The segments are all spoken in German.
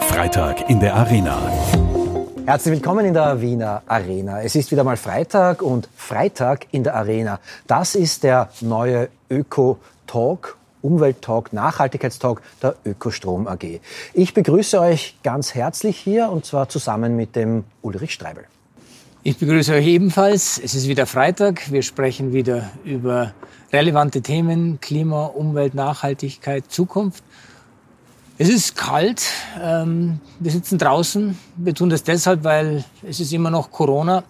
Freitag in der Arena. Herzlich willkommen in der Wiener Arena. Es ist wieder mal Freitag und Freitag in der Arena. Das ist der neue Öko-Talk Umwelttalk, Nachhaltigkeitstalk der Ökostrom AG. Ich begrüße euch ganz herzlich hier und zwar zusammen mit dem Ulrich Streibel. Ich begrüße euch ebenfalls. Es ist wieder Freitag. Wir sprechen wieder über relevante Themen, Klima, Umwelt, Nachhaltigkeit, Zukunft. Es ist kalt. Ähm, wir sitzen draußen. Wir tun das deshalb, weil es ist immer noch Corona.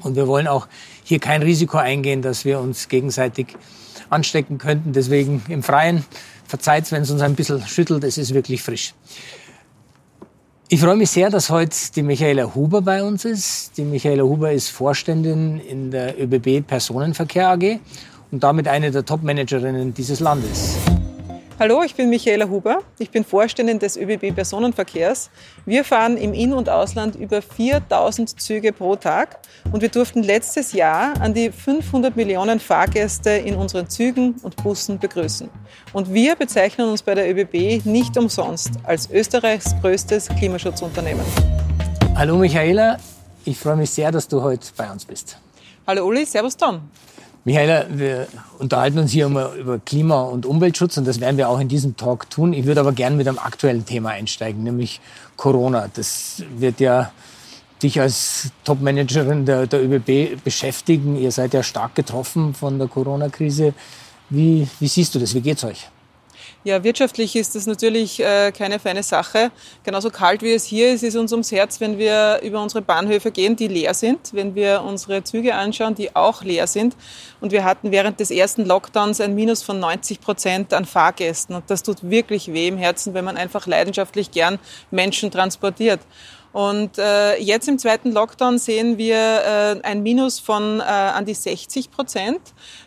Und wir wollen auch hier kein Risiko eingehen, dass wir uns gegenseitig anstecken könnten. Deswegen im Freien. Verzeiht, wenn es uns ein bisschen schüttelt. Es ist wirklich frisch. Ich freue mich sehr, dass heute die Michaela Huber bei uns ist. Die Michaela Huber ist Vorständin in der ÖBB Personenverkehr AG und damit eine der Top-Managerinnen dieses Landes. Hallo, ich bin Michaela Huber. Ich bin Vorständin des ÖBB Personenverkehrs. Wir fahren im In- und Ausland über 4000 Züge pro Tag und wir durften letztes Jahr an die 500 Millionen Fahrgäste in unseren Zügen und Bussen begrüßen. Und wir bezeichnen uns bei der ÖBB nicht umsonst als Österreichs größtes Klimaschutzunternehmen. Hallo Michaela, ich freue mich sehr, dass du heute bei uns bist. Hallo Uli, Servus Tom. Michaela, wir unterhalten uns hier immer über Klima- und Umweltschutz und das werden wir auch in diesem Talk tun. Ich würde aber gerne mit einem aktuellen Thema einsteigen, nämlich Corona. Das wird ja dich als Topmanagerin der, der ÖBB beschäftigen. Ihr seid ja stark getroffen von der Corona-Krise. Wie, wie siehst du das? Wie geht's euch? Ja, wirtschaftlich ist das natürlich äh, keine feine Sache. Genauso kalt wie es hier ist, ist uns ums Herz, wenn wir über unsere Bahnhöfe gehen, die leer sind, wenn wir unsere Züge anschauen, die auch leer sind. Und wir hatten während des ersten Lockdowns ein Minus von 90 Prozent an Fahrgästen. Und das tut wirklich weh im Herzen, wenn man einfach leidenschaftlich gern Menschen transportiert. Und äh, jetzt im zweiten Lockdown sehen wir äh, ein Minus von äh, an die 60 Prozent.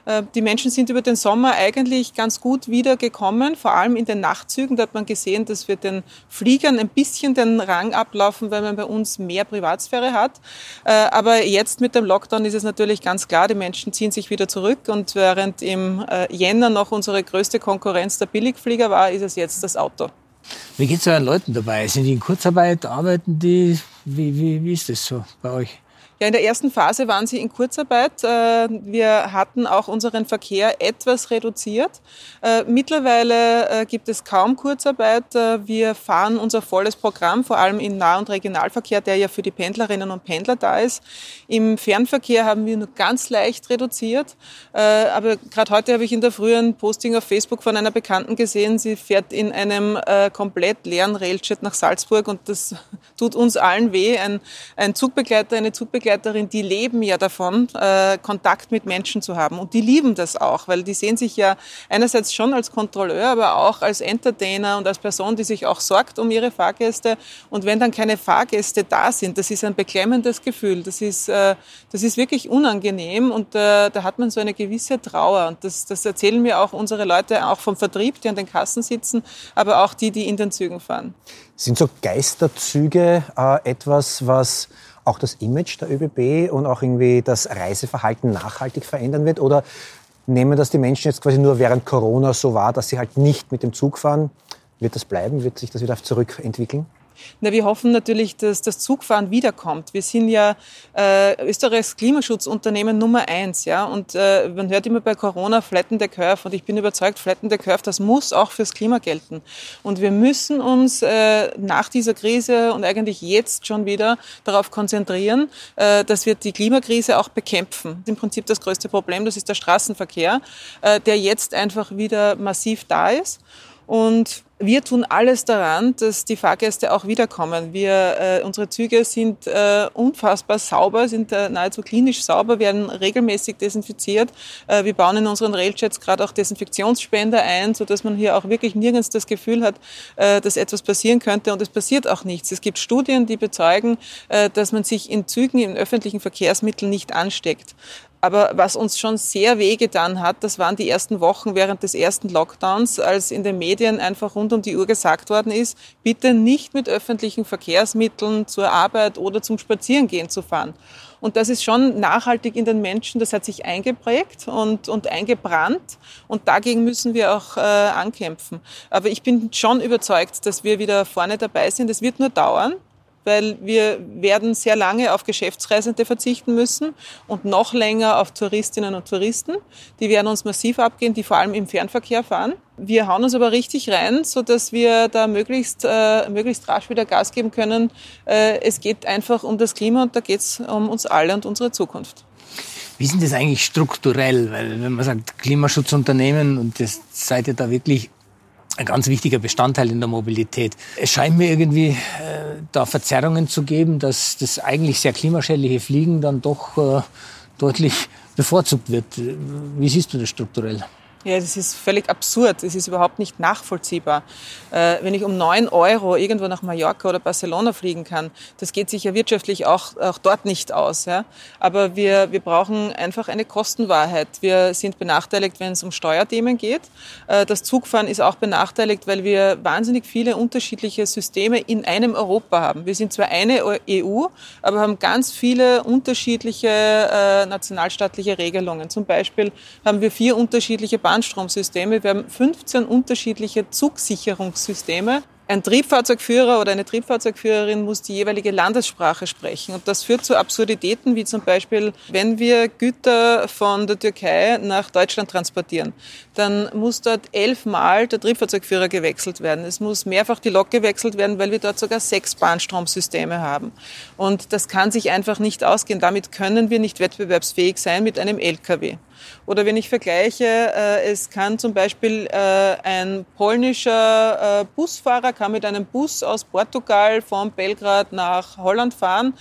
Äh, die Menschen sind über den Sommer eigentlich ganz gut wiedergekommen, vor allem in den Nachtzügen. Da hat man gesehen, dass wir den Fliegern ein bisschen den Rang ablaufen, weil man bei uns mehr Privatsphäre hat. Äh, aber jetzt mit dem Lockdown ist es natürlich ganz klar, die Menschen ziehen sich wieder zurück. Und während im äh, Jänner noch unsere größte Konkurrenz der Billigflieger war, ist es jetzt das Auto. Wie geht es euren Leuten dabei? Sind die in Kurzarbeit? Arbeiten die? Wie, wie, wie ist das so bei euch? Ja, in der ersten Phase waren sie in Kurzarbeit. Äh, wir hatten auch unseren Verkehr etwas reduziert. Äh, mittlerweile äh, gibt es kaum Kurzarbeit. Wir fahren unser volles Programm, vor allem im Nah- und Regionalverkehr, der ja für die Pendlerinnen und Pendler da ist. Im Fernverkehr haben wir nur ganz leicht reduziert. Aber gerade heute habe ich in der frühen Posting auf Facebook von einer Bekannten gesehen, sie fährt in einem komplett leeren Railjet nach Salzburg und das tut uns allen weh. Ein, ein Zugbegleiter, eine Zugbegleiterin Wegbegleiterinnen, die leben ja davon, äh, Kontakt mit Menschen zu haben. Und die lieben das auch, weil die sehen sich ja einerseits schon als Kontrolleur, aber auch als Entertainer und als Person, die sich auch sorgt um ihre Fahrgäste. Und wenn dann keine Fahrgäste da sind, das ist ein beklemmendes Gefühl. Das ist, äh, das ist wirklich unangenehm und äh, da hat man so eine gewisse Trauer. Und das, das erzählen mir auch unsere Leute, auch vom Vertrieb, die an den Kassen sitzen, aber auch die, die in den Zügen fahren. Sind so Geisterzüge äh, etwas, was auch das Image der ÖBB und auch irgendwie das Reiseverhalten nachhaltig verändern wird? Oder nehmen das die Menschen jetzt quasi nur während Corona so wahr, dass sie halt nicht mit dem Zug fahren? Wird das bleiben? Wird sich das wieder zurückentwickeln? Na, wir hoffen natürlich, dass das Zugfahren wiederkommt. Wir sind ja äh, Österreichs Klimaschutzunternehmen Nummer eins, ja. Und äh, man hört immer bei Corona flatten the curve. Und ich bin überzeugt, flatten the curve, das muss auch fürs Klima gelten. Und wir müssen uns äh, nach dieser Krise und eigentlich jetzt schon wieder darauf konzentrieren, äh, dass wir die Klimakrise auch bekämpfen. Im Prinzip das größte Problem, das ist der Straßenverkehr, äh, der jetzt einfach wieder massiv da ist. Und wir tun alles daran, dass die Fahrgäste auch wiederkommen. Wir, äh, unsere Züge sind äh, unfassbar sauber, sind äh, nahezu klinisch sauber, werden regelmäßig desinfiziert. Äh, wir bauen in unseren Railjets gerade auch Desinfektionsspender ein, so dass man hier auch wirklich nirgends das Gefühl hat, äh, dass etwas passieren könnte. Und es passiert auch nichts. Es gibt Studien, die bezeugen, äh, dass man sich in Zügen, in öffentlichen Verkehrsmitteln nicht ansteckt. Aber was uns schon sehr wehgetan hat, das waren die ersten Wochen während des ersten Lockdowns, als in den Medien einfach rund um die Uhr gesagt worden ist, bitte nicht mit öffentlichen Verkehrsmitteln zur Arbeit oder zum Spazierengehen zu fahren. Und das ist schon nachhaltig in den Menschen, das hat sich eingeprägt und, und eingebrannt. Und dagegen müssen wir auch äh, ankämpfen. Aber ich bin schon überzeugt, dass wir wieder vorne dabei sind. Es wird nur dauern weil wir werden sehr lange auf Geschäftsreisende verzichten müssen und noch länger auf Touristinnen und Touristen. Die werden uns massiv abgehen, die vor allem im Fernverkehr fahren. Wir hauen uns aber richtig rein, so dass wir da möglichst, äh, möglichst rasch wieder Gas geben können. Äh, es geht einfach um das Klima und da geht es um uns alle und unsere Zukunft. Wie ist denn das eigentlich strukturell? Weil wenn man sagt Klimaschutzunternehmen und das seid ihr da wirklich ein ganz wichtiger Bestandteil in der Mobilität. Es scheint mir irgendwie äh, da Verzerrungen zu geben, dass das eigentlich sehr klimaschädliche Fliegen dann doch äh, deutlich bevorzugt wird. Wie siehst du das strukturell? Ja, das ist völlig absurd. Es ist überhaupt nicht nachvollziehbar. Äh, wenn ich um neun Euro irgendwo nach Mallorca oder Barcelona fliegen kann, das geht sich ja wirtschaftlich auch, auch dort nicht aus. Ja? Aber wir, wir brauchen einfach eine Kostenwahrheit. Wir sind benachteiligt, wenn es um Steuerthemen geht. Äh, das Zugfahren ist auch benachteiligt, weil wir wahnsinnig viele unterschiedliche Systeme in einem Europa haben. Wir sind zwar eine EU, aber haben ganz viele unterschiedliche äh, nationalstaatliche Regelungen. Zum Beispiel haben wir vier unterschiedliche Bahn Bahnstromsysteme. Wir haben 15 unterschiedliche Zugsicherungssysteme. Ein Triebfahrzeugführer oder eine Triebfahrzeugführerin muss die jeweilige Landessprache sprechen. Und das führt zu Absurditäten, wie zum Beispiel, wenn wir Güter von der Türkei nach Deutschland transportieren, dann muss dort elfmal der Triebfahrzeugführer gewechselt werden. Es muss mehrfach die Lok gewechselt werden, weil wir dort sogar sechs Bahnstromsysteme haben. Und das kann sich einfach nicht ausgehen. Damit können wir nicht wettbewerbsfähig sein mit einem Lkw. Oder wenn ich vergleiche, äh, es kann zum Beispiel äh, ein polnischer äh, Busfahrer kann mit einem Bus aus Portugal von Belgrad nach Holland fahren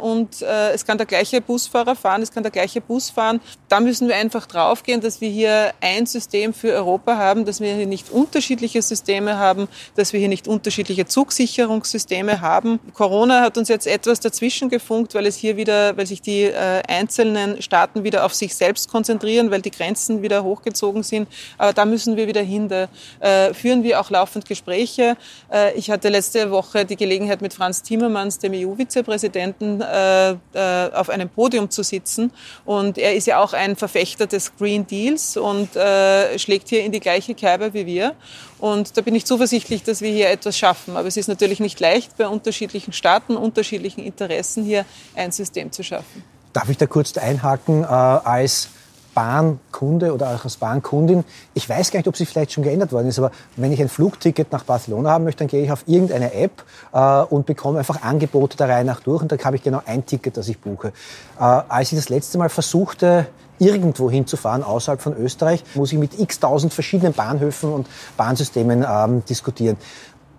und es kann der gleiche Busfahrer fahren, es kann der gleiche Bus fahren. Da müssen wir einfach draufgehen, dass wir hier ein System für Europa haben, dass wir hier nicht unterschiedliche Systeme haben, dass wir hier nicht unterschiedliche Zugsicherungssysteme haben. Corona hat uns jetzt etwas dazwischen gefunkt, weil es hier wieder, weil sich die einzelnen Staaten wieder auf sich selbst konzentrieren, weil die Grenzen wieder hochgezogen sind. Aber da müssen wir wieder hin. Da äh, führen wir auch laufend Gespräche. Äh, ich hatte letzte Woche die Gelegenheit, mit Franz Timmermans, dem EU-Vizepräsidenten, äh, auf einem Podium zu sitzen. Und er ist ja auch ein Verfechter des Green Deals und schlägt hier in die gleiche Kerbe wie wir. Und da bin ich zuversichtlich, dass wir hier etwas schaffen. Aber es ist natürlich nicht leicht, bei unterschiedlichen Staaten, unterschiedlichen Interessen hier ein System zu schaffen. Darf ich da kurz einhaken? Äh, als Bahnkunde oder auch als Bahnkundin, ich weiß gar nicht, ob sie vielleicht schon geändert worden ist, aber wenn ich ein Flugticket nach Barcelona haben möchte, dann gehe ich auf irgendeine App äh, und bekomme einfach Angebote der Reihe nach durch und da habe ich genau ein Ticket, das ich buche. Äh, als ich das letzte Mal versuchte, irgendwo hinzufahren außerhalb von Österreich, muss ich mit x tausend verschiedenen Bahnhöfen und Bahnsystemen ähm, diskutieren.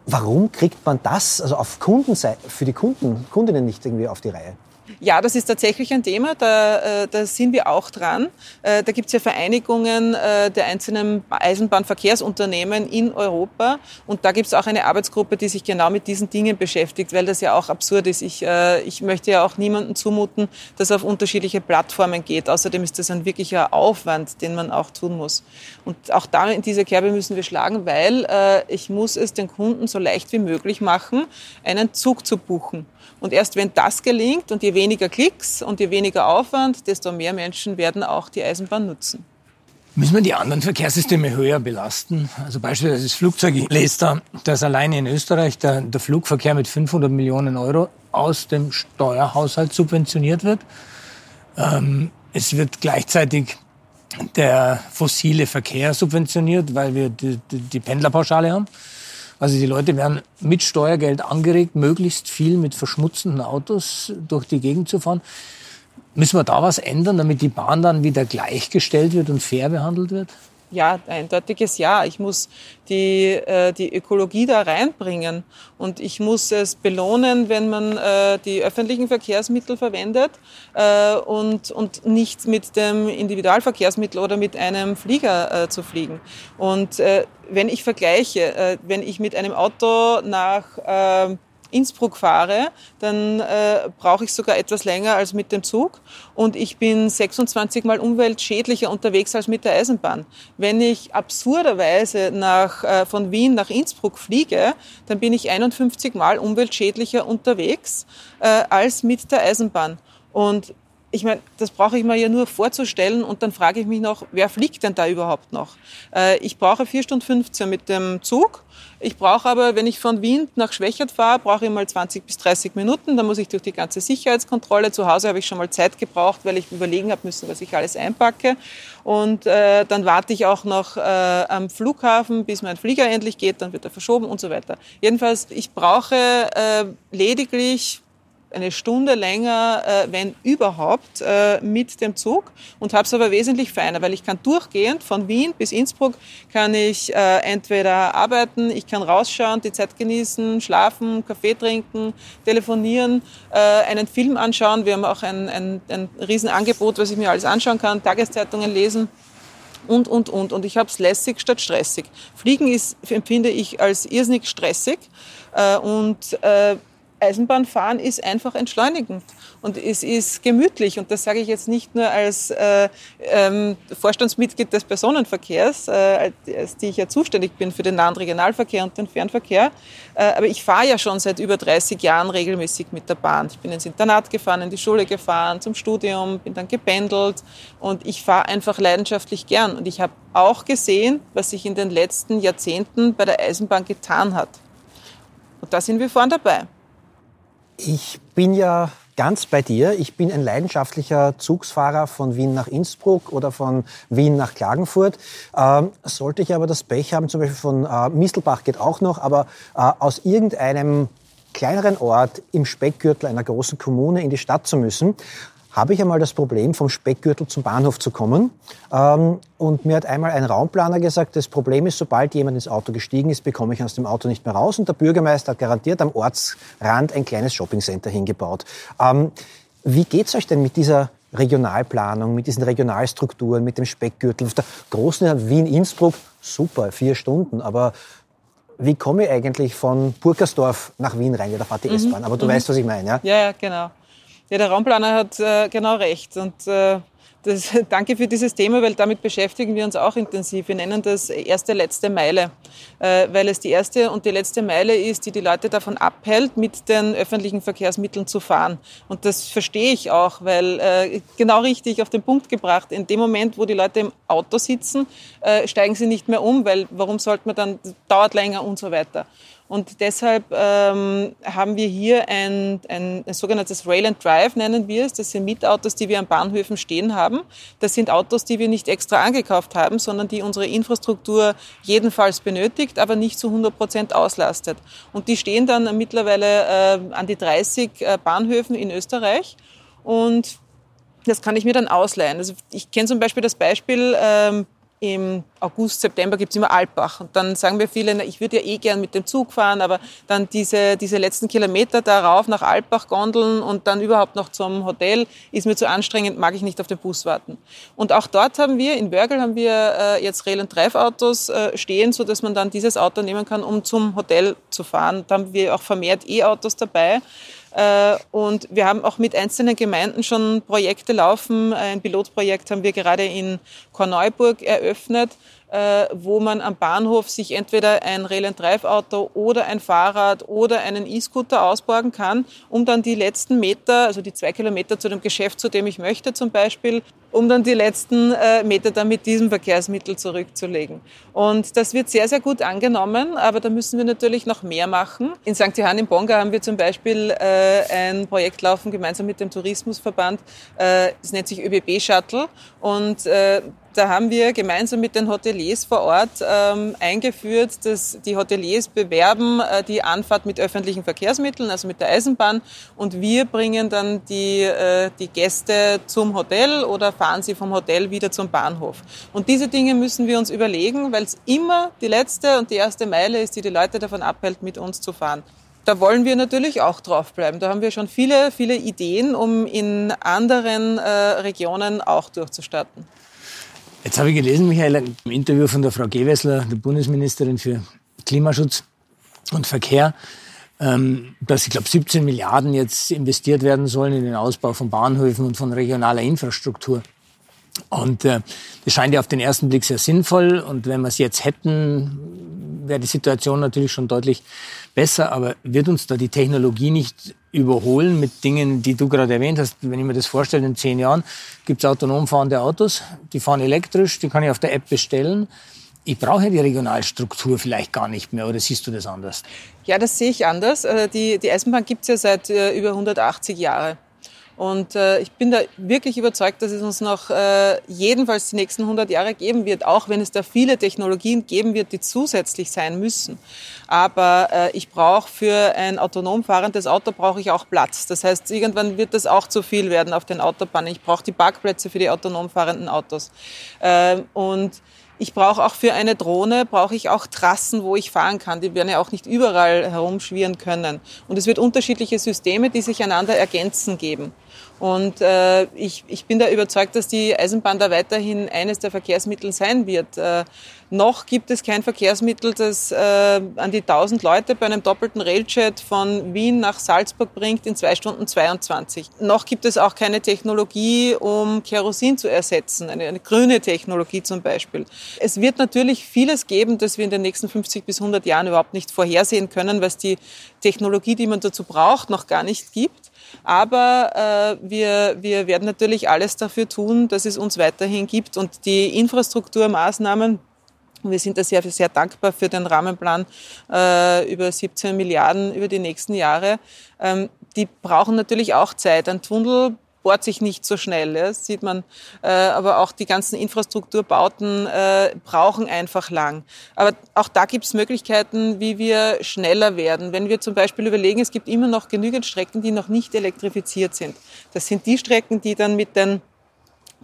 Warum kriegt man das also auf Kundenseite, für die Kunden, Kundinnen nicht irgendwie auf die Reihe? Ja, das ist tatsächlich ein Thema, da, äh, da sind wir auch dran. Äh, da gibt es ja Vereinigungen äh, der einzelnen Eisenbahnverkehrsunternehmen in Europa und da gibt es auch eine Arbeitsgruppe, die sich genau mit diesen Dingen beschäftigt, weil das ja auch absurd ist. Ich, ich möchte ja auch niemandem zumuten, dass auf unterschiedliche Plattformen geht. Außerdem ist das ein wirklicher Aufwand, den man auch tun muss. Und auch da in diese Kerbe müssen wir schlagen, weil ich muss es den Kunden so leicht wie möglich machen, einen Zug zu buchen. Und erst wenn das gelingt und je weniger Klicks und je weniger Aufwand, desto mehr Menschen werden auch die Eisenbahn nutzen. Müssen wir die anderen Verkehrssysteme höher belasten? Also beispielsweise das Flugzeug. Ich lese da, dass alleine in Österreich der, der Flugverkehr mit 500 Millionen Euro aus dem Steuerhaushalt subventioniert wird. Ähm, es wird gleichzeitig der fossile Verkehr subventioniert, weil wir die, die, die Pendlerpauschale haben. Also die Leute werden mit Steuergeld angeregt, möglichst viel mit verschmutzenden Autos durch die Gegend zu fahren. Müssen wir da was ändern, damit die Bahn dann wieder gleichgestellt wird und fair behandelt wird? Ja, eindeutiges Ja. Ich muss die, äh, die Ökologie da reinbringen und ich muss es belohnen, wenn man äh, die öffentlichen Verkehrsmittel verwendet äh, und, und nicht mit dem Individualverkehrsmittel oder mit einem Flieger äh, zu fliegen. Und äh, wenn ich vergleiche, äh, wenn ich mit einem Auto nach Innsbruck fahre, dann äh, brauche ich sogar etwas länger als mit dem Zug und ich bin 26 mal umweltschädlicher unterwegs als mit der Eisenbahn. Wenn ich absurderweise nach, äh, von Wien nach Innsbruck fliege, dann bin ich 51 mal umweltschädlicher unterwegs äh, als mit der Eisenbahn. Und ich meine, das brauche ich mir ja nur vorzustellen und dann frage ich mich noch, wer fliegt denn da überhaupt noch? Äh, ich brauche 4 Stunden 15 mit dem Zug. Ich brauche aber, wenn ich von Wien nach Schwächert fahre, brauche ich mal 20 bis 30 Minuten. Dann muss ich durch die ganze Sicherheitskontrolle. Zu Hause habe ich schon mal Zeit gebraucht, weil ich überlegen habe müssen, was ich alles einpacke. Und äh, dann warte ich auch noch äh, am Flughafen, bis mein Flieger endlich geht. Dann wird er verschoben und so weiter. Jedenfalls, ich brauche äh, lediglich eine Stunde länger, äh, wenn überhaupt, äh, mit dem Zug und habe es aber wesentlich feiner, weil ich kann durchgehend von Wien bis Innsbruck kann ich äh, entweder arbeiten, ich kann rausschauen, die Zeit genießen, schlafen, Kaffee trinken, telefonieren, äh, einen Film anschauen. Wir haben auch ein, ein, ein Riesenangebot, was ich mir alles anschauen kann, Tageszeitungen lesen und, und, und. Und ich habe es lässig statt stressig. Fliegen ist, empfinde ich als irrsinnig stressig. Äh, und äh, Eisenbahnfahren ist einfach entschleunigend und es ist gemütlich. Und das sage ich jetzt nicht nur als äh, ähm, Vorstandsmitglied des Personenverkehrs, äh, als die ich ja zuständig bin für den nahen Regionalverkehr und den Fernverkehr, äh, aber ich fahre ja schon seit über 30 Jahren regelmäßig mit der Bahn. Ich bin ins Internat gefahren, in die Schule gefahren, zum Studium, bin dann gependelt und ich fahre einfach leidenschaftlich gern. Und ich habe auch gesehen, was sich in den letzten Jahrzehnten bei der Eisenbahn getan hat. Und da sind wir vorne dabei. Ich bin ja ganz bei dir. Ich bin ein leidenschaftlicher Zugsfahrer von Wien nach Innsbruck oder von Wien nach Klagenfurt. Ähm, sollte ich aber das Pech haben, zum Beispiel von äh, Mistelbach geht auch noch, aber äh, aus irgendeinem kleineren Ort im Speckgürtel einer großen Kommune in die Stadt zu müssen, habe ich einmal das Problem, vom Speckgürtel zum Bahnhof zu kommen. Ähm, und mir hat einmal ein Raumplaner gesagt, das Problem ist, sobald jemand ins Auto gestiegen ist, bekomme ich aus dem Auto nicht mehr raus. Und der Bürgermeister hat garantiert am Ortsrand ein kleines Shoppingcenter hingebaut. Ähm, wie geht's euch denn mit dieser Regionalplanung, mit diesen Regionalstrukturen, mit dem Speckgürtel? Auf der großen Wien-Innsbruck, super, vier Stunden, aber wie komme ich eigentlich von Burkersdorf nach Wien rein? Ja, da fährt die mhm. S-Bahn, aber du mhm. weißt, was ich meine, ja? Ja, ja, genau. Ja, der Raumplaner hat äh, genau recht. Und äh, das, danke für dieses Thema, weil damit beschäftigen wir uns auch intensiv. Wir nennen das erste, letzte Meile, äh, weil es die erste und die letzte Meile ist, die die Leute davon abhält, mit den öffentlichen Verkehrsmitteln zu fahren. Und das verstehe ich auch, weil äh, genau richtig auf den Punkt gebracht, in dem Moment, wo die Leute im Auto sitzen, äh, steigen sie nicht mehr um, weil warum sollte man dann, dauert länger und so weiter. Und deshalb ähm, haben wir hier ein, ein, ein sogenanntes Rail and Drive, nennen wir es. Das sind Mietautos, die wir an Bahnhöfen stehen haben. Das sind Autos, die wir nicht extra angekauft haben, sondern die unsere Infrastruktur jedenfalls benötigt, aber nicht zu 100 Prozent auslastet. Und die stehen dann mittlerweile äh, an die 30 äh, Bahnhöfen in Österreich. Und das kann ich mir dann ausleihen. Also ich kenne zum Beispiel das Beispiel, ähm, im August, September gibt es immer Alpbach. Und dann sagen wir viele, na, ich würde ja eh gern mit dem Zug fahren, aber dann diese, diese letzten Kilometer darauf nach Alpbach gondeln und dann überhaupt noch zum Hotel ist mir zu anstrengend, mag ich nicht auf den Bus warten. Und auch dort haben wir, in Wörgl haben wir äh, jetzt Rail- und Drive-Autos äh, stehen, so dass man dann dieses Auto nehmen kann, um zum Hotel zu fahren. Da haben wir auch vermehrt E-Autos dabei. Äh, und wir haben auch mit einzelnen Gemeinden schon Projekte laufen. Ein Pilotprojekt haben wir gerade in Korneuburg eröffnet, äh, wo man am Bahnhof sich entweder ein Rail-and-Drive-Auto oder ein Fahrrad oder einen E-Scooter ausborgen kann, um dann die letzten Meter, also die zwei Kilometer zu dem Geschäft, zu dem ich möchte zum Beispiel, um dann die letzten äh, Meter dann mit diesem Verkehrsmittel zurückzulegen. Und das wird sehr, sehr gut angenommen, aber da müssen wir natürlich noch mehr machen. In St. Johann im Bonga haben wir zum Beispiel äh, ein Projekt laufen, gemeinsam mit dem Tourismusverband. Das nennt sich ÖBB Shuttle und da haben wir gemeinsam mit den Hoteliers vor Ort ähm, eingeführt, dass die Hoteliers bewerben äh, die Anfahrt mit öffentlichen Verkehrsmitteln, also mit der Eisenbahn, und wir bringen dann die, äh, die Gäste zum Hotel oder fahren sie vom Hotel wieder zum Bahnhof. Und diese Dinge müssen wir uns überlegen, weil es immer die letzte und die erste Meile ist, die die Leute davon abhält, mit uns zu fahren da wollen wir natürlich auch draufbleiben. Da haben wir schon viele, viele Ideen, um in anderen äh, Regionen auch durchzustarten. Jetzt habe ich gelesen, Michael, im Interview von der Frau Gewessler, der Bundesministerin für Klimaschutz und Verkehr, ähm, dass ich glaube 17 Milliarden jetzt investiert werden sollen in den Ausbau von Bahnhöfen und von regionaler Infrastruktur. Und äh, das scheint ja auf den ersten Blick sehr sinnvoll. Und wenn wir es jetzt hätten, wäre die Situation natürlich schon deutlich besser. Aber wird uns da die Technologie nicht überholen mit Dingen, die du gerade erwähnt hast? Wenn ich mir das vorstelle, in zehn Jahren gibt es autonom fahrende Autos, die fahren elektrisch, die kann ich auf der App bestellen. Ich brauche die Regionalstruktur vielleicht gar nicht mehr, oder siehst du das anders? Ja, das sehe ich anders. Äh, die, die Eisenbahn gibt es ja seit äh, über 180 Jahren. Und äh, ich bin da wirklich überzeugt, dass es uns noch äh, jedenfalls die nächsten 100 Jahre geben wird, auch wenn es da viele Technologien geben wird, die zusätzlich sein müssen. Aber äh, ich brauche für ein autonom fahrendes Auto brauche ich auch Platz. Das heißt, irgendwann wird das auch zu viel werden auf den Autobahnen. Ich brauche die Parkplätze für die autonom fahrenden Autos. Äh, und ich brauche auch für eine Drohne, brauche ich auch Trassen, wo ich fahren kann. Die werden ja auch nicht überall herumschwirren können. Und es wird unterschiedliche Systeme, die sich einander ergänzen geben. Und äh, ich, ich bin da überzeugt, dass die Eisenbahn da weiterhin eines der Verkehrsmittel sein wird. Äh, noch gibt es kein Verkehrsmittel, das äh, an die 1000 Leute bei einem doppelten Railjet von Wien nach Salzburg bringt in zwei Stunden 22. Noch gibt es auch keine Technologie, um Kerosin zu ersetzen, eine, eine grüne Technologie zum Beispiel. Es wird natürlich vieles geben, das wir in den nächsten 50 bis 100 Jahren überhaupt nicht vorhersehen können, es die Technologie, die man dazu braucht, noch gar nicht gibt. Aber äh, wir, wir werden natürlich alles dafür tun, dass es uns weiterhin gibt und die Infrastrukturmaßnahmen, wir sind da sehr, sehr dankbar für den Rahmenplan äh, über 17 Milliarden über die nächsten Jahre. Ähm, die brauchen natürlich auch Zeit. Ein Tunnel bohrt sich nicht so schnell. Ja, das sieht man. Äh, aber auch die ganzen Infrastrukturbauten äh, brauchen einfach lang. Aber auch da gibt es Möglichkeiten, wie wir schneller werden. Wenn wir zum Beispiel überlegen, es gibt immer noch genügend Strecken, die noch nicht elektrifiziert sind. Das sind die Strecken, die dann mit den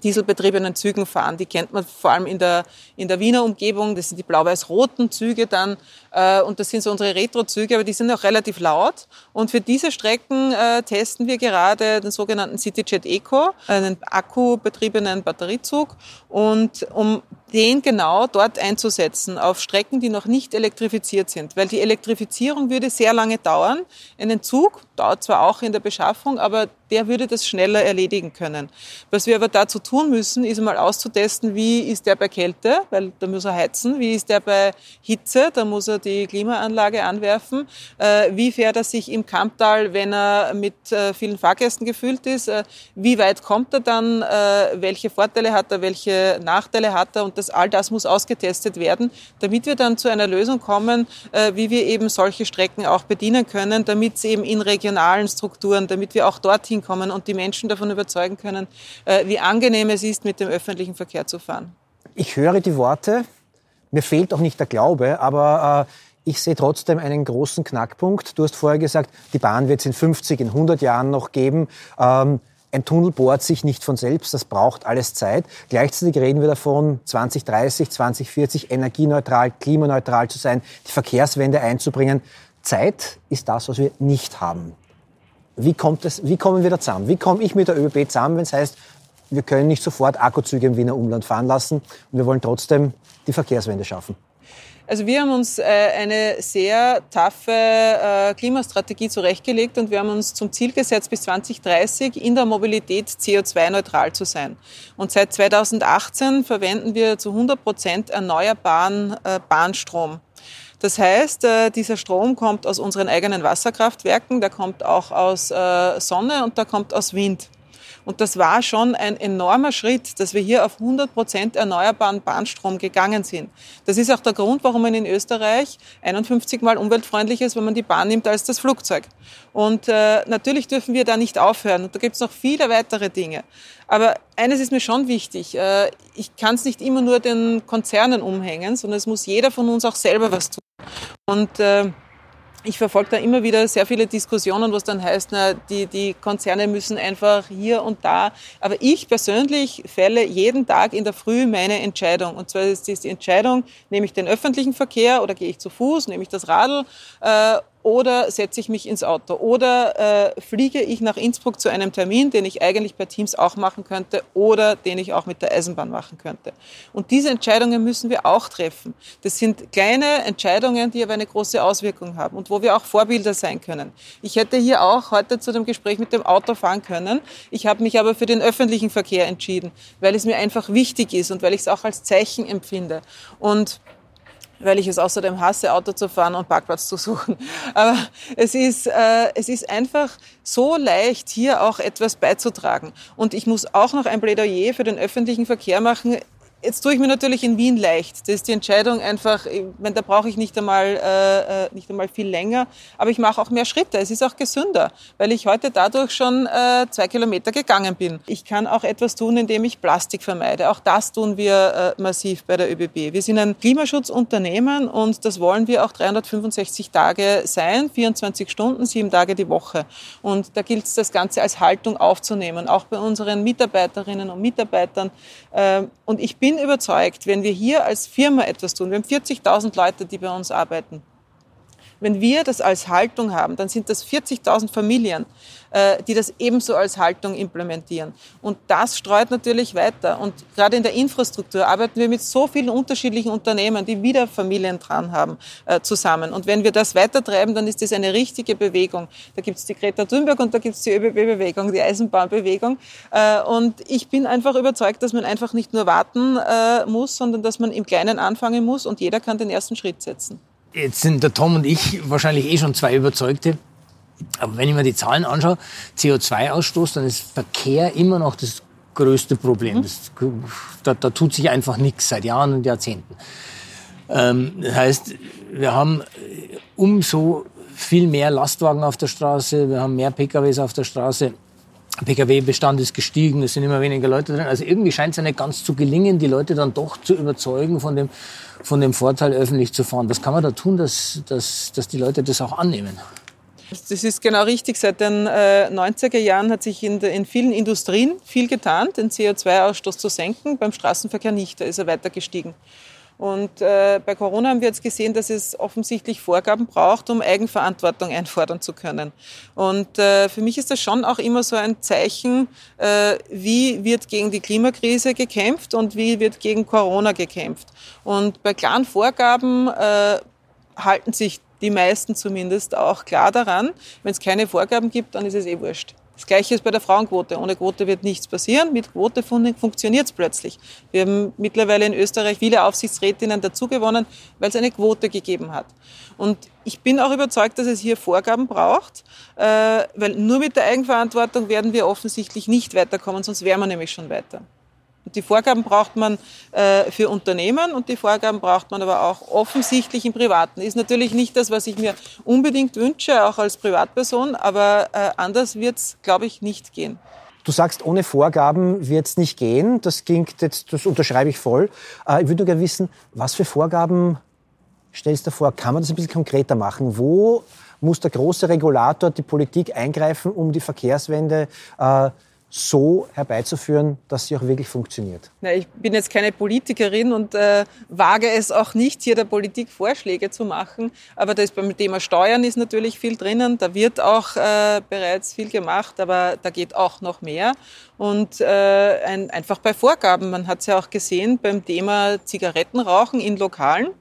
dieselbetriebenen Zügen fahren. Die kennt man vor allem in der, in der Wiener Umgebung. Das sind die blau-weiß-roten Züge dann. Äh, und das sind so unsere Retro-Züge, aber die sind auch relativ laut. Und für diese Strecken äh, testen wir gerade den sogenannten CityJet Eco, einen akkubetriebenen Batteriezug. Und um den genau dort einzusetzen, auf Strecken, die noch nicht elektrifiziert sind. Weil die Elektrifizierung würde sehr lange dauern. Einen Zug dauert zwar auch in der Beschaffung, aber der würde das schneller erledigen können. Was wir aber dazu tun müssen, ist einmal auszutesten, wie ist der bei Kälte, weil da muss er heizen, wie ist der bei Hitze, da muss er die Klimaanlage anwerfen, äh, wie fährt er sich im Kamptal, wenn er mit äh, vielen Fahrgästen gefüllt ist, äh, wie weit kommt er dann, welche Vorteile hat er, welche Nachteile hat er und das, all das muss ausgetestet werden, damit wir dann zu einer Lösung kommen, wie wir eben solche Strecken auch bedienen können, damit es eben in regionalen Strukturen, damit wir auch dorthin kommen und die Menschen davon überzeugen können, äh, wie angenehm es ist, mit dem öffentlichen Verkehr zu fahren. Ich höre die Worte, mir fehlt auch nicht der Glaube, aber äh, ich sehe trotzdem einen großen Knackpunkt. Du hast vorher gesagt, die Bahn wird es in 50, in 100 Jahren noch geben. Ähm, ein Tunnel bohrt sich nicht von selbst, das braucht alles Zeit. Gleichzeitig reden wir davon, 2030, 2040 energieneutral, klimaneutral zu sein, die Verkehrswende einzubringen. Zeit ist das, was wir nicht haben. Wie, kommt es, wie kommen wir da zusammen? Wie komme ich mit der ÖBB zusammen, wenn es heißt, wir können nicht sofort Akkuzüge im Wiener Umland fahren lassen und wir wollen trotzdem die Verkehrswende schaffen? Also wir haben uns äh, eine sehr taffe äh, Klimastrategie zurechtgelegt und wir haben uns zum Ziel gesetzt, bis 2030 in der Mobilität CO2-neutral zu sein. Und seit 2018 verwenden wir zu 100 Prozent erneuerbaren äh, Bahnstrom. Das heißt, dieser Strom kommt aus unseren eigenen Wasserkraftwerken, der kommt auch aus Sonne und der kommt aus Wind. Und das war schon ein enormer Schritt, dass wir hier auf 100 Prozent erneuerbaren Bahnstrom gegangen sind. Das ist auch der Grund, warum man in Österreich 51 mal umweltfreundlicher ist, wenn man die Bahn nimmt, als das Flugzeug. Und äh, natürlich dürfen wir da nicht aufhören. Und da gibt es noch viele weitere Dinge. Aber eines ist mir schon wichtig. Äh, ich kann es nicht immer nur den Konzernen umhängen, sondern es muss jeder von uns auch selber was tun. Und äh, ich verfolge da immer wieder sehr viele Diskussionen, was dann heißt, na, die, die Konzerne müssen einfach hier und da. Aber ich persönlich fälle jeden Tag in der Früh meine Entscheidung. Und zwar ist die Entscheidung, nehme ich den öffentlichen Verkehr oder gehe ich zu Fuß, nehme ich das Radl äh, oder setze ich mich ins Auto oder äh, fliege ich nach Innsbruck zu einem Termin, den ich eigentlich per Teams auch machen könnte oder den ich auch mit der Eisenbahn machen könnte. Und diese Entscheidungen müssen wir auch treffen. Das sind kleine Entscheidungen, die aber eine große Auswirkung haben und wo wir auch Vorbilder sein können. Ich hätte hier auch heute zu dem Gespräch mit dem Auto fahren können. Ich habe mich aber für den öffentlichen Verkehr entschieden, weil es mir einfach wichtig ist und weil ich es auch als Zeichen empfinde. Und weil ich es außerdem hasse, Auto zu fahren und Parkplatz zu suchen. Aber es ist, äh, es ist einfach so leicht, hier auch etwas beizutragen. Und ich muss auch noch ein Plädoyer für den öffentlichen Verkehr machen. Jetzt tue ich mir natürlich in Wien leicht. Das ist die Entscheidung einfach, ich meine, da brauche ich nicht einmal, äh, äh, nicht einmal viel länger, aber ich mache auch mehr Schritte. Es ist auch gesünder, weil ich heute dadurch schon äh, zwei Kilometer gegangen bin. Ich kann auch etwas tun, indem ich Plastik vermeide. Auch das tun wir äh, massiv bei der ÖBB. Wir sind ein Klimaschutzunternehmen und das wollen wir auch 365 Tage sein, 24 Stunden, sieben Tage die Woche. Und da gilt es, das Ganze als Haltung aufzunehmen, auch bei unseren Mitarbeiterinnen und Mitarbeitern. Äh, und ich bin bin überzeugt, wenn wir hier als Firma etwas tun, wir haben 40.000 Leute, die bei uns arbeiten, wenn wir das als Haltung haben, dann sind das 40.000 Familien, äh, die das ebenso als Haltung implementieren. Und das streut natürlich weiter. Und gerade in der Infrastruktur arbeiten wir mit so vielen unterschiedlichen Unternehmen, die wieder Familien dran haben, äh, zusammen. Und wenn wir das weitertreiben, dann ist das eine richtige Bewegung. Da gibt es die Greta Thunberg und da gibt es die ÖBB-Bewegung, die Eisenbahnbewegung. Äh, und ich bin einfach überzeugt, dass man einfach nicht nur warten muss, sondern dass man im Kleinen anfangen muss und jeder kann den ersten Schritt setzen. Jetzt sind der Tom und ich wahrscheinlich eh schon zwei Überzeugte. Aber wenn ich mir die Zahlen anschaue, CO2-Ausstoß, dann ist Verkehr immer noch das größte Problem. Mhm. Das, da, da, tut sich einfach nichts seit Jahren und Jahrzehnten. Ähm, das heißt, wir haben umso viel mehr Lastwagen auf der Straße, wir haben mehr PKWs auf der Straße. Pkw-Bestand ist gestiegen, es sind immer weniger Leute drin. Also irgendwie scheint es ja nicht ganz zu gelingen, die Leute dann doch zu überzeugen von dem, von dem Vorteil, öffentlich zu fahren. Was kann man da tun, dass, dass, dass die Leute das auch annehmen? Das ist genau richtig. Seit den äh, 90er Jahren hat sich in, in vielen Industrien viel getan, den CO2-Ausstoß zu senken, beim Straßenverkehr nicht, da ist er weiter gestiegen. Und äh, bei Corona haben wir jetzt gesehen, dass es offensichtlich Vorgaben braucht, um Eigenverantwortung einfordern zu können. Und äh, für mich ist das schon auch immer so ein Zeichen, äh, wie wird gegen die Klimakrise gekämpft und wie wird gegen Corona gekämpft. Und bei klaren Vorgaben äh, halten sich die meisten zumindest auch klar daran. Wenn es keine Vorgaben gibt, dann ist es eh wurscht. Das Gleiche ist bei der Frauenquote. Ohne Quote wird nichts passieren. Mit Quote funktioniert es plötzlich. Wir haben mittlerweile in Österreich viele Aufsichtsrätinnen dazugewonnen, weil es eine Quote gegeben hat. Und ich bin auch überzeugt, dass es hier Vorgaben braucht, äh, weil nur mit der Eigenverantwortung werden wir offensichtlich nicht weiterkommen, sonst wären wir nämlich schon weiter. Die Vorgaben braucht man äh, für Unternehmen und die Vorgaben braucht man aber auch offensichtlich im Privaten. Ist natürlich nicht das, was ich mir unbedingt wünsche, auch als Privatperson, aber äh, anders wird es, glaube ich, nicht gehen. Du sagst, ohne Vorgaben wird es nicht gehen. Das klingt jetzt, das unterschreibe ich voll. Äh, ich würde nur gerne wissen, was für Vorgaben stellst du vor? Kann man das ein bisschen konkreter machen? Wo muss der große Regulator, die Politik eingreifen, um die Verkehrswende äh, so herbeizuführen, dass sie auch wirklich funktioniert? Na, ich bin jetzt keine Politikerin und äh, wage es auch nicht, hier der Politik Vorschläge zu machen. Aber das beim Thema Steuern ist natürlich viel drinnen. Da wird auch äh, bereits viel gemacht, aber da geht auch noch mehr. Und äh, ein, einfach bei Vorgaben. Man hat es ja auch gesehen beim Thema Zigarettenrauchen in Lokalen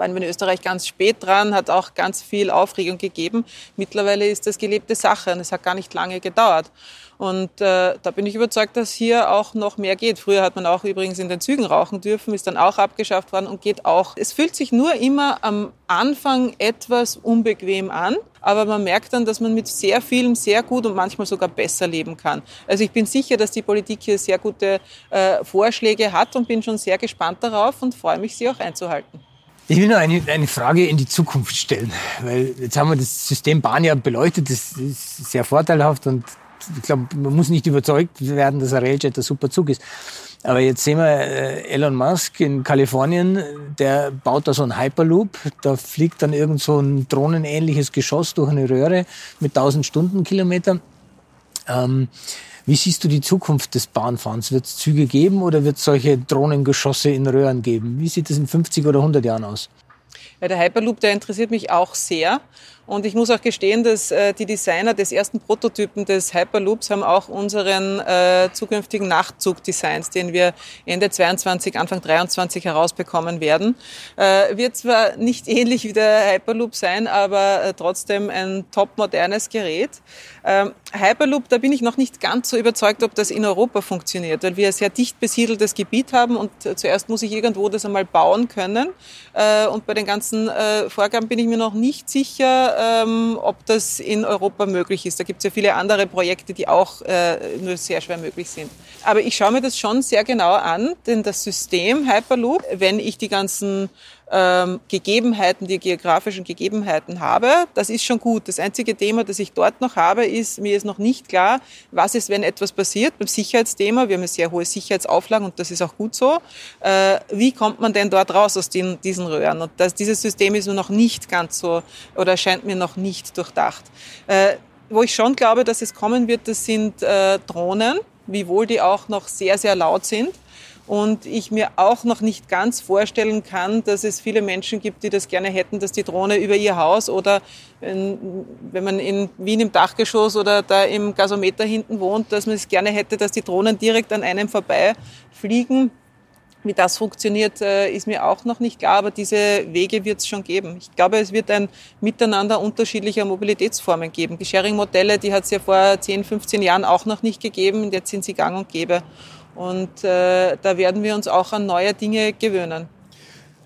waren wir in Österreich ganz spät dran, hat auch ganz viel Aufregung gegeben. Mittlerweile ist das gelebte Sache und es hat gar nicht lange gedauert. Und äh, da bin ich überzeugt, dass hier auch noch mehr geht. Früher hat man auch übrigens in den Zügen rauchen dürfen, ist dann auch abgeschafft worden und geht auch. Es fühlt sich nur immer am Anfang etwas unbequem an, aber man merkt dann, dass man mit sehr vielem sehr gut und manchmal sogar besser leben kann. Also ich bin sicher, dass die Politik hier sehr gute äh, Vorschläge hat und bin schon sehr gespannt darauf und freue mich, sie auch einzuhalten. Ich will noch eine, eine Frage in die Zukunft stellen, weil jetzt haben wir das System Bahn ja beleuchtet, das ist sehr vorteilhaft und ich glaube, man muss nicht überzeugt werden, dass ein Railjet ein super Zug ist. Aber jetzt sehen wir äh, Elon Musk in Kalifornien, der baut da so einen Hyperloop. Da fliegt dann irgend so ein drohnenähnliches Geschoss durch eine Röhre mit 1000 Stundenkilometern. Ähm, wie siehst du die Zukunft des Bahnfahrens? Wird es Züge geben oder wird es solche Drohnengeschosse in Röhren geben? Wie sieht es in 50 oder 100 Jahren aus? Weil der Hyperloop, der interessiert mich auch sehr. Und ich muss auch gestehen, dass äh, die Designer des ersten Prototypen des Hyperloops haben auch unseren äh, zukünftigen Nachtzug-Designs, den wir Ende 22, Anfang 23 herausbekommen werden. Äh, wird zwar nicht ähnlich wie der Hyperloop sein, aber äh, trotzdem ein top modernes Gerät. Ähm, Hyperloop, da bin ich noch nicht ganz so überzeugt, ob das in Europa funktioniert, weil wir ein sehr dicht besiedeltes Gebiet haben und äh, zuerst muss ich irgendwo das einmal bauen können. Äh, und bei den ganzen äh, Vorgaben bin ich mir noch nicht sicher, ähm, ob das in Europa möglich ist. Da gibt es ja viele andere Projekte, die auch nur sehr schwer möglich sind. Aber ich schaue mir das schon sehr genau an, denn das System Hyperloop, wenn ich die ganzen ähm, Gegebenheiten, die geografischen Gegebenheiten habe, das ist schon gut. Das einzige Thema, das ich dort noch habe, ist, mir ist noch nicht klar, was ist, wenn etwas passiert. Beim Sicherheitsthema, wir haben eine sehr hohe Sicherheitsauflagen und das ist auch gut so. Äh, wie kommt man denn dort raus aus den, diesen Röhren? Und das, dieses System ist nur noch nicht ganz so oder scheint mir noch nicht durchdacht. Äh, wo ich schon glaube, dass es kommen wird, das sind äh, Drohnen, wiewohl die auch noch sehr, sehr laut sind. Und ich mir auch noch nicht ganz vorstellen kann, dass es viele Menschen gibt, die das gerne hätten, dass die Drohne über ihr Haus oder in, wenn man in Wien im Dachgeschoss oder da im Gasometer hinten wohnt, dass man es gerne hätte, dass die Drohnen direkt an einem vorbei fliegen. Wie das funktioniert, äh, ist mir auch noch nicht klar, aber diese Wege wird es schon geben. Ich glaube, es wird ein Miteinander unterschiedlicher Mobilitätsformen geben. Die Sharing-Modelle, die hat es ja vor 10, 15 Jahren auch noch nicht gegeben, jetzt sind sie gang und gäbe. Und äh, da werden wir uns auch an neue Dinge gewöhnen.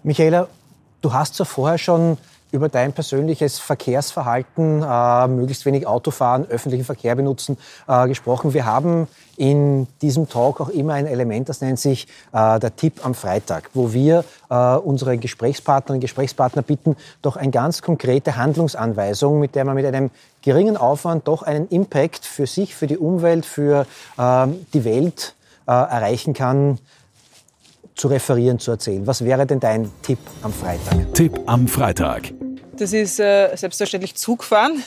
Michaela, du hast ja vorher schon über dein persönliches Verkehrsverhalten, äh, möglichst wenig Autofahren, öffentlichen Verkehr benutzen, äh, gesprochen. Wir haben in diesem Talk auch immer ein Element, das nennt sich äh, der Tipp am Freitag, wo wir äh, unsere Gesprächspartnerinnen und Gesprächspartner bitten, doch eine ganz konkrete Handlungsanweisung, mit der man mit einem geringen Aufwand doch einen Impact für sich, für die Umwelt, für ähm, die Welt äh, erreichen kann, zu referieren, zu erzählen. Was wäre denn dein Tipp am Freitag? Tipp am Freitag. Das ist äh, selbstverständlich Zugfahren.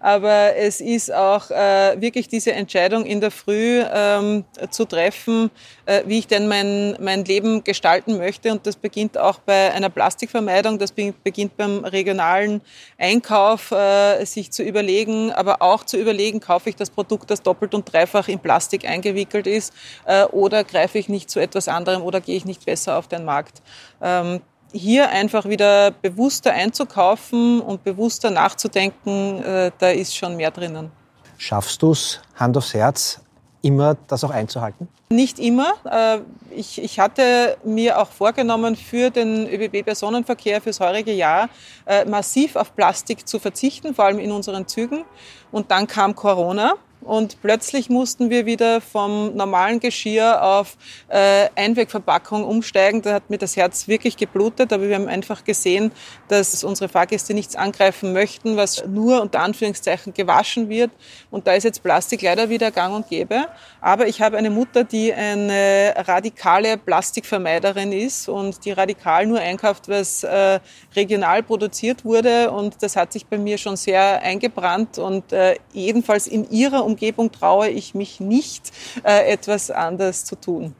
Aber es ist auch äh, wirklich diese Entscheidung in der Früh ähm, zu treffen, äh, wie ich denn mein, mein Leben gestalten möchte. Und das beginnt auch bei einer Plastikvermeidung, das beginnt beim regionalen Einkauf, äh, sich zu überlegen, aber auch zu überlegen, kaufe ich das Produkt, das doppelt und dreifach in Plastik eingewickelt ist, äh, oder greife ich nicht zu etwas anderem oder gehe ich nicht besser auf den Markt. Ähm, hier einfach wieder bewusster einzukaufen und bewusster nachzudenken, äh, da ist schon mehr drinnen. Schaffst du es, Hand aufs Herz, immer das auch einzuhalten? Nicht immer. Äh, ich, ich hatte mir auch vorgenommen, für den ÖBB-Personenverkehr fürs heurige Jahr äh, massiv auf Plastik zu verzichten, vor allem in unseren Zügen. Und dann kam Corona und plötzlich mussten wir wieder vom normalen Geschirr auf äh, Einwegverpackung umsteigen. Da hat mir das Herz wirklich geblutet, aber wir haben einfach gesehen, dass unsere Fahrgäste nichts angreifen möchten, was nur unter Anführungszeichen gewaschen wird. Und da ist jetzt Plastik leider wieder gang und gäbe. Aber ich habe eine Mutter, die eine radikale Plastikvermeiderin ist und die radikal nur einkauft, was äh, regional produziert wurde. Und das hat sich bei mir schon sehr eingebrannt und äh, jedenfalls in ihrer Umgebung traue ich mich nicht, äh, etwas anders zu tun.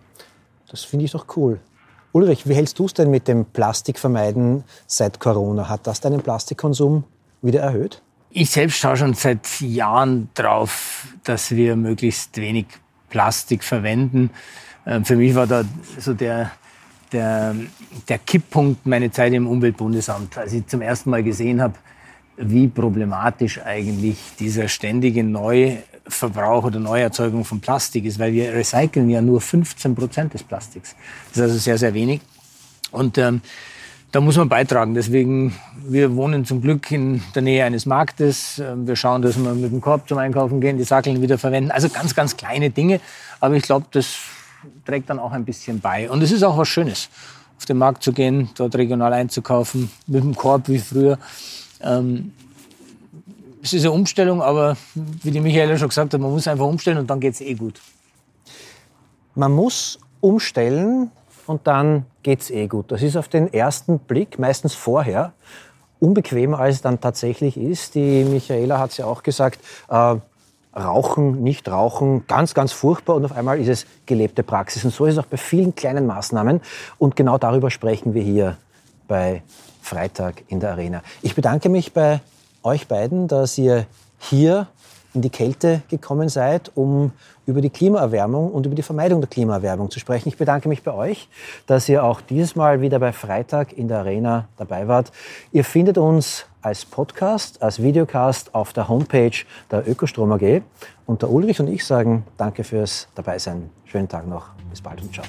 Das finde ich doch cool. Ulrich, wie hältst du es denn mit dem Plastikvermeiden seit Corona? Hat das deinen Plastikkonsum wieder erhöht? Ich selbst schaue schon seit Jahren drauf, dass wir möglichst wenig Plastik verwenden. Ähm, für mich war da so der, der, der Kipppunkt meine Zeit im Umweltbundesamt, als ich zum ersten Mal gesehen habe, wie problematisch eigentlich dieser ständige Neuverbrauch oder Neuerzeugung von Plastik ist, weil wir recyceln ja nur 15 Prozent des Plastiks. Das ist also sehr, sehr wenig. Und ähm, da muss man beitragen. Deswegen, wir wohnen zum Glück in der Nähe eines Marktes. Ähm, wir schauen, dass wir mit dem Korb zum Einkaufen gehen, die Sackeln wieder verwenden. Also ganz, ganz kleine Dinge. Aber ich glaube, das trägt dann auch ein bisschen bei. Und es ist auch was Schönes, auf den Markt zu gehen, dort regional einzukaufen, mit dem Korb wie früher. Ähm, es ist eine Umstellung, aber wie die Michaela schon gesagt hat, man muss einfach umstellen und dann geht es eh gut. Man muss umstellen und dann geht es eh gut. Das ist auf den ersten Blick, meistens vorher, unbequemer als es dann tatsächlich ist. Die Michaela hat es ja auch gesagt, äh, Rauchen, nicht rauchen, ganz, ganz furchtbar und auf einmal ist es gelebte Praxis. Und so ist es auch bei vielen kleinen Maßnahmen und genau darüber sprechen wir hier bei Freitag in der Arena. Ich bedanke mich bei euch beiden, dass ihr hier in die Kälte gekommen seid, um über die Klimaerwärmung und über die Vermeidung der Klimaerwärmung zu sprechen. Ich bedanke mich bei euch, dass ihr auch dieses Mal wieder bei Freitag in der Arena dabei wart. Ihr findet uns als Podcast, als Videocast auf der Homepage der Ökostrom AG. Und der Ulrich und ich sagen Danke fürs Dabeisein. Schönen Tag noch. Bis bald und ciao.